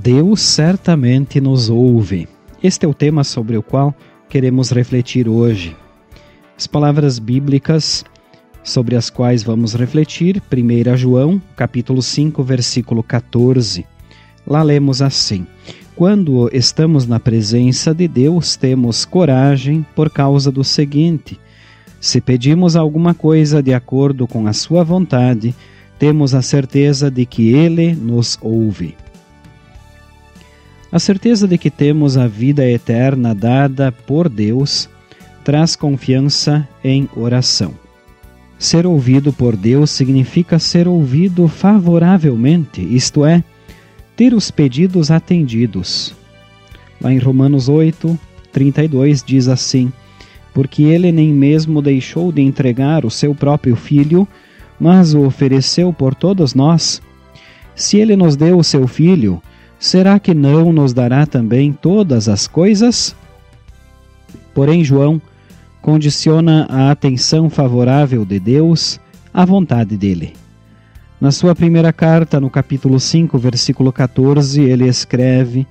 Deus certamente nos ouve. Este é o tema sobre o qual queremos refletir hoje. As palavras bíblicas sobre as quais vamos refletir, 1 João, capítulo 5, versículo 14. Lá lemos assim: Quando estamos na presença de Deus, temos coragem por causa do seguinte: se pedimos alguma coisa de acordo com a sua vontade, temos a certeza de que ele nos ouve. A certeza de que temos a vida eterna dada por Deus traz confiança em oração. Ser ouvido por Deus significa ser ouvido favoravelmente, isto é, ter os pedidos atendidos. Lá em Romanos 8, 32 diz assim: Porque ele nem mesmo deixou de entregar o seu próprio filho, mas o ofereceu por todos nós. Se ele nos deu o seu filho, será que não nos dará também todas as coisas? Porém, João condiciona a atenção favorável de Deus à vontade dele. Na sua primeira carta, no capítulo 5, versículo 14, ele escreve: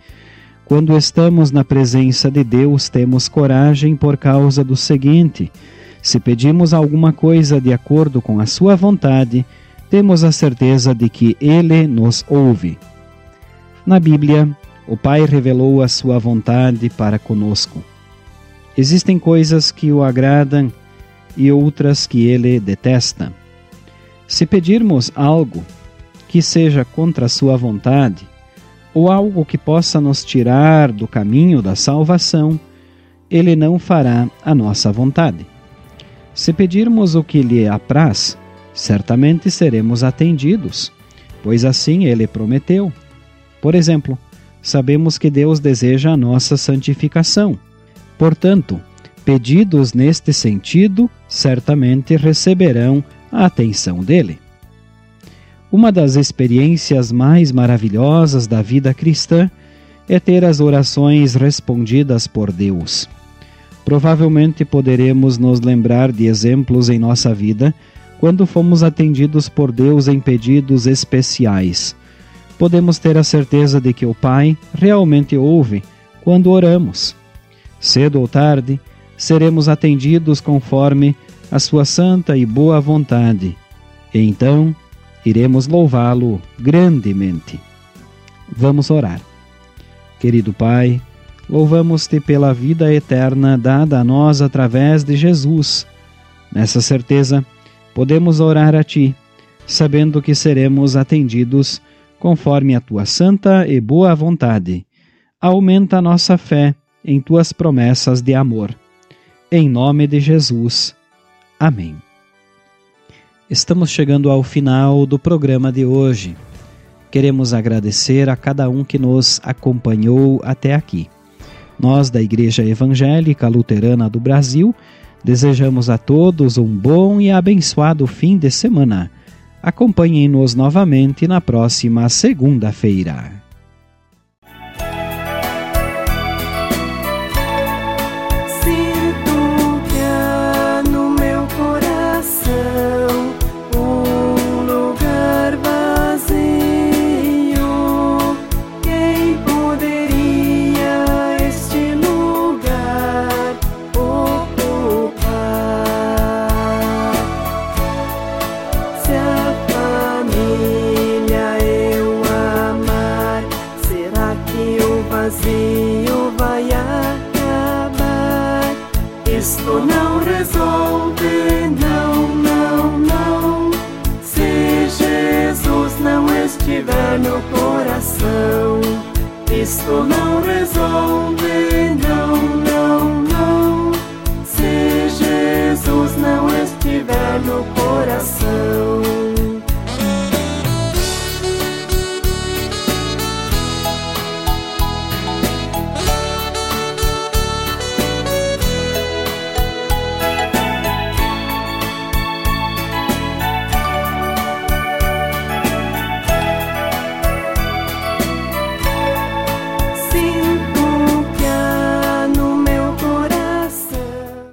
Quando estamos na presença de Deus, temos coragem por causa do seguinte: se pedimos alguma coisa de acordo com a sua vontade, temos a certeza de que ele nos ouve. Na Bíblia, o Pai revelou a sua vontade para conosco. Existem coisas que o agradam e outras que ele detesta. Se pedirmos algo que seja contra a sua vontade, ou algo que possa nos tirar do caminho da salvação, ele não fará a nossa vontade. Se pedirmos o que lhe apraz, certamente seremos atendidos, pois assim ele prometeu. Por exemplo, sabemos que Deus deseja a nossa santificação. Portanto, pedidos neste sentido certamente receberão a atenção dele. Uma das experiências mais maravilhosas da vida cristã é ter as orações respondidas por Deus. Provavelmente poderemos nos lembrar de exemplos em nossa vida quando fomos atendidos por Deus em pedidos especiais podemos ter a certeza de que o Pai realmente ouve quando oramos. Cedo ou tarde, seremos atendidos conforme a sua santa e boa vontade, e então iremos louvá-lo grandemente. Vamos orar. Querido Pai, louvamos-te pela vida eterna dada a nós através de Jesus. Nessa certeza, podemos orar a Ti, sabendo que seremos atendidos conforme a tua santa e boa vontade. Aumenta a nossa fé em tuas promessas de amor. Em nome de Jesus. Amém. Estamos chegando ao final do programa de hoje. Queremos agradecer a cada um que nos acompanhou até aqui. Nós, da Igreja Evangélica Luterana do Brasil, desejamos a todos um bom e abençoado fim de semana Acompanhem-nos novamente na próxima segunda-feira. Isto não resolve, não, não, não. Se Jesus não estiver no coração, isto não resolve, não, não, não. Se Jesus não estiver no coração.